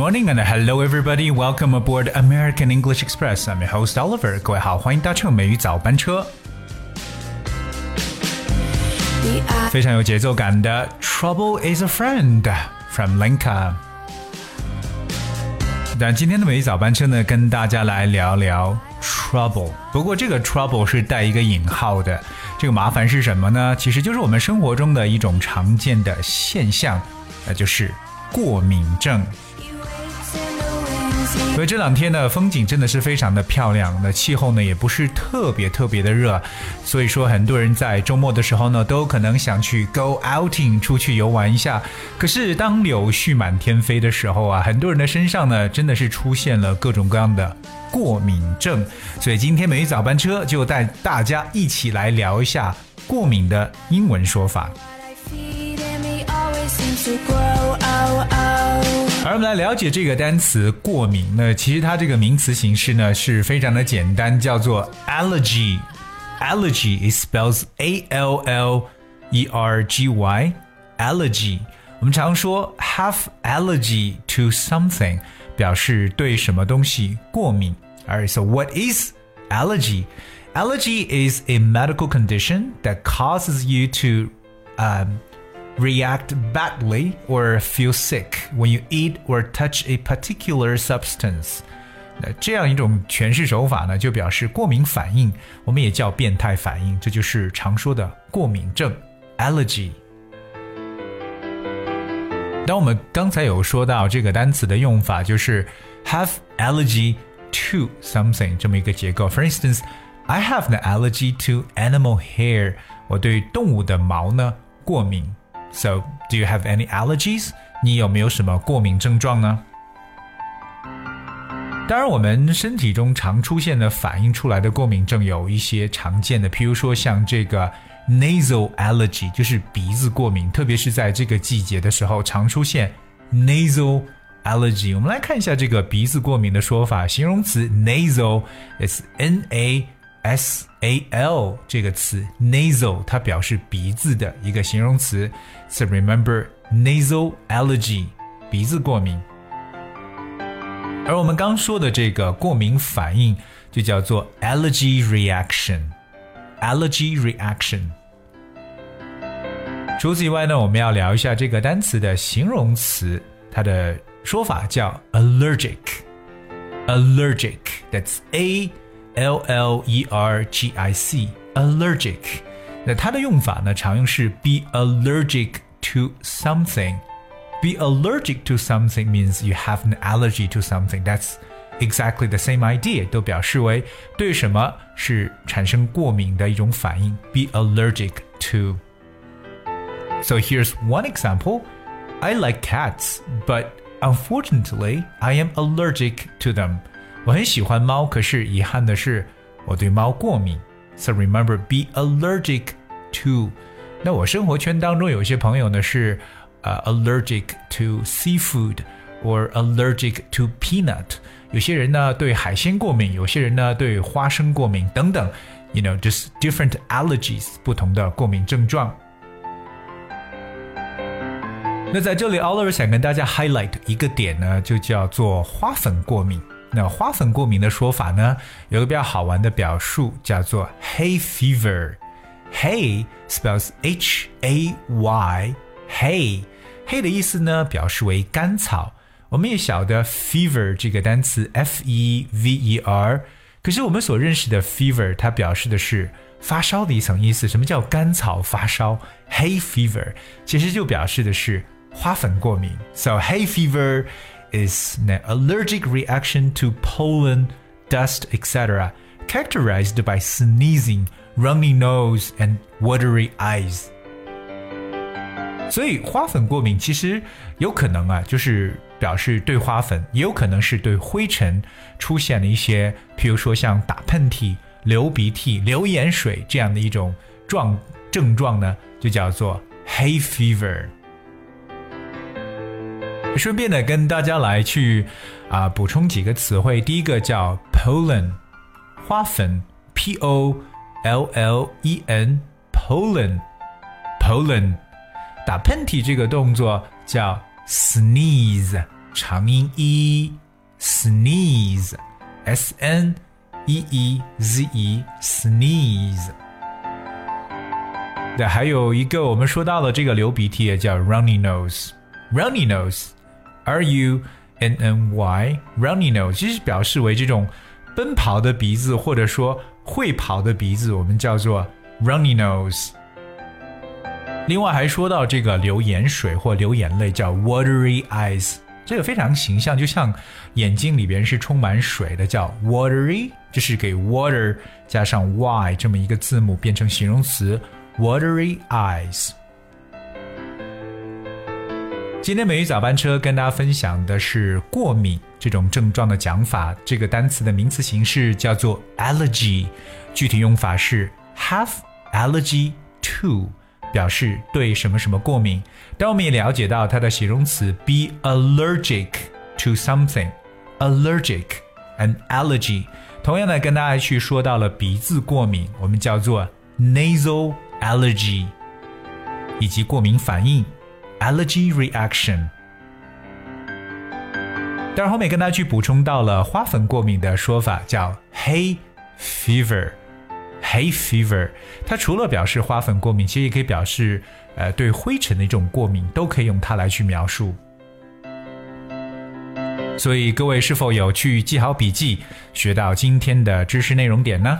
Morning and hello everybody. Welcome aboard American English Express. I'm your host Oliver. 各位好，欢迎搭乘美语早班车。非常有节奏感的 Trouble is a friend from Lenka。但今天的美语早班车呢，跟大家来聊聊 trouble。不过这个 trouble 是带一个引号的。这个麻烦是什么呢？其实就是我们生活中的一种常见的现象，那就是过敏症。所以这两天呢，风景真的是非常的漂亮，那气候呢也不是特别特别的热，所以说很多人在周末的时候呢，都可能想去 go outing 出去游玩一下。可是当柳絮满天飞的时候啊，很多人的身上呢，真的是出现了各种各样的过敏症。所以今天每一早班车就带大家一起来聊一下过敏的英文说法。而我们来了解这个单词“过敏”那其实它这个名词形式呢是非常的简单，叫做 allergy。allergy is spells a l l e r g y allergy。我们常说 have allergy to something，表示对什么东西过敏。Alright, so what is allergy? Allergy is a medical condition that causes you to um, react badly or feel sick when you eat or touch a particular substance。那这样一种诠释手法呢，就表示过敏反应，我们也叫变态反应，这就是常说的过敏症 （allergy）。当我们刚才有说到这个单词的用法，就是 have allergy to something 这么一个结构。For instance, I have an allergy to animal hair。我对动物的毛呢过敏。 So, do you have any allergies? 你有没有什么过敏症状呢？当然，我们身体中常出现的反映出来的过敏症有一些常见的，譬如说像这个 nasal allergy，就是鼻子过敏，特别是在这个季节的时候常出现 nasal allergy。我们来看一下这个鼻子过敏的说法，形容词 nasal，it's n a。S A L 这个词，nasal 它表示鼻子的一个形容词，so remember nasal allergy 鼻子过敏。而我们刚说的这个过敏反应就叫做 allergy reaction，allergy reaction。除此以外呢，我们要聊一下这个单词的形容词，它的说法叫 allergic，allergic，that's A。L L E R G I C，allergic。那它的用法呢，常用是 be allergic to something。Be allergic to something means you have an allergy to something. That's exactly the same idea，都表示为对什么是产生过敏的一种反应。Be allergic to. So here's one example. I like cats, but unfortunately, I am allergic to them. 我很喜欢猫，可是遗憾的是，我对猫过敏。So remember, be allergic to。那我生活圈当中有些朋友呢是呃 allergic to seafood or allergic to peanut。有些人呢对海鲜过敏，有些人呢对花生过敏等等。You know, just different allergies，不同的过敏症状。那在这里，Oliver 想跟大家 highlight 一个点呢，就叫做花粉过敏。 那花粉过敏的说法呢，有个比较好玩的表述，叫做 hay fever。hay spells H A Y hay hay 的意思呢，表示为甘草。我们也晓得 fever 这个单词 F E V E R，可是我们所认识的 fever，它表示的是发烧的一层意思。什么叫甘草发烧？hay fever 其实就表示的是花粉过敏。So hay fever。is an allergic reaction to pollen, dust, etc., characterized by sneezing, runny nose, and watery eyes. 所以花粉过敏其实有可能啊，就是表示对花粉，也有可能是对灰尘出现了一些，譬如说像打喷嚏、流鼻涕、流眼水这样的一种状症状呢，就叫做 hay fever。 顺便呢，跟大家来去啊补充几个词汇。第一个叫 pollen，花粉，p o l l e n，pollen，pollen。打喷嚏这个动作叫 sneeze，长音 e，sneeze，s n e e z e，sneeze。对，还有一个我们说到了这个流鼻涕也叫 runny nose，runny nose R U N N Y runny nose，其实表示为这种奔跑的鼻子，或者说会跑的鼻子，我们叫做 runny nose。另外还说到这个流眼水或流眼泪叫 watery eyes，这个非常形象，就像眼睛里边是充满水的，叫 watery，就是给 water 加上 y 这么一个字母变成形容词 watery eyes。今天美语早班车跟大家分享的是过敏这种症状的讲法，这个单词的名词形式叫做 allergy，具体用法是 have allergy to。表示对什么什么过敏，但我们也了解到它的形容词 be allergic to something，allergic an allergy。同样的，跟大家去说到了鼻子过敏，我们叫做 nasal allergy，以及过敏反应 allergy reaction。但是后面跟大家去补充到了花粉过敏的说法，叫 hay fever。Hay fever，它除了表示花粉过敏，其实也可以表示呃对灰尘的一种过敏，都可以用它来去描述。所以各位是否有去记好笔记，学到今天的知识内容点呢？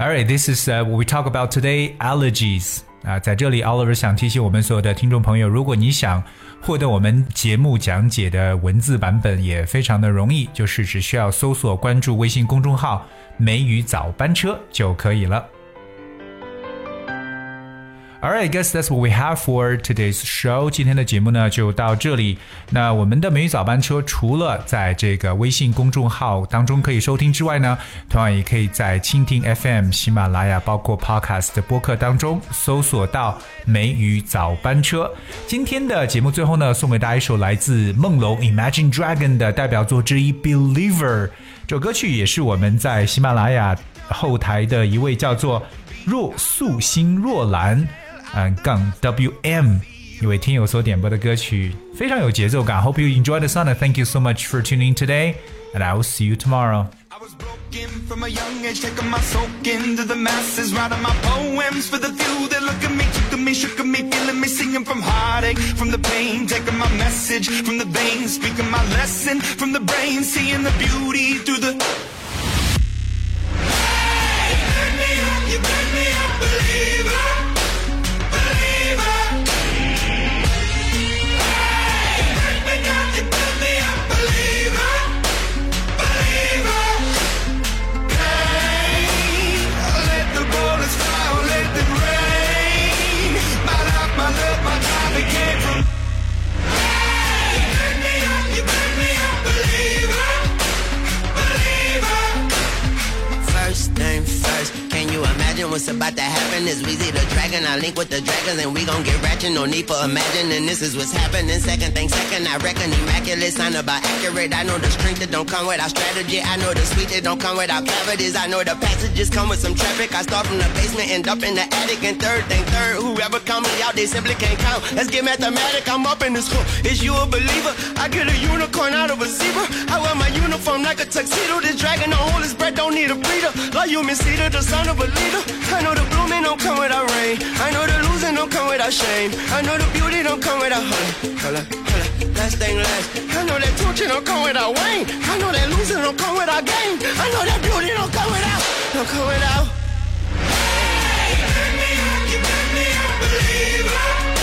Alright, this is what we talk about today: allergies. 啊，在这里，Oliver 想提醒我们所有的听众朋友，如果你想获得我们节目讲解的文字版本，也非常的容易，就是只需要搜索关注微信公众号“梅雨早班车”就可以了。Alright, guess that's what we have for today's show. 今天的节目呢就到这里。那我们的美语早班车除了在这个微信公众号当中可以收听之外呢，同样也可以在蜻蜓 FM、喜马拉雅、包括 Podcast 的播客当中搜索到美语早班车。今天的节目最后呢，送给大家一首来自梦龙 Imagine Dragon 的代表作之一《Believer》。这首歌曲也是我们在喜马拉雅后台的一位叫做若素心若兰。嗯杠 WM 一位听友所点播的歌曲，非常有节奏感。Hope you enjoy the song and thank you so much for tuning today, and I will see you tomorrow. I was broken from a young age, taking my soak into the masses, writing my poems for the few that look at me, took me, shook me, feeling me, singing from heartache, from the pain, taking my message from the veins, speaking my lesson from the brain, seeing the beauty through the. Link with the dragons and we gon' get ratchet. No need for imagining this is what's happening. Second thing, second, I reckon immaculate. Sign about accurate. I know the strength that don't come without strategy. I know the sweet that don't come without cavities. I know the passages come with some traffic. I start from the basement, end up in the attic. And third thing, third, whoever count me out, they simply can't count. Let's get mathematic. I'm up in this hook. Is you a believer? I get a unicorn out of a zebra. I wear my uniform like a tuxedo. This dragon don't hold his breath, don't need a breather. Like you, Miss the son of a leader. I know the blooming don't come without rain. I know the losing don't come without shame. I know the beauty don't come without. Hold up, last thing last. I know that torture don't come without Wayne. I know that losing don't come without gain. I know that beauty don't come without, don't come without. Hey, turn me you turn me up, believer.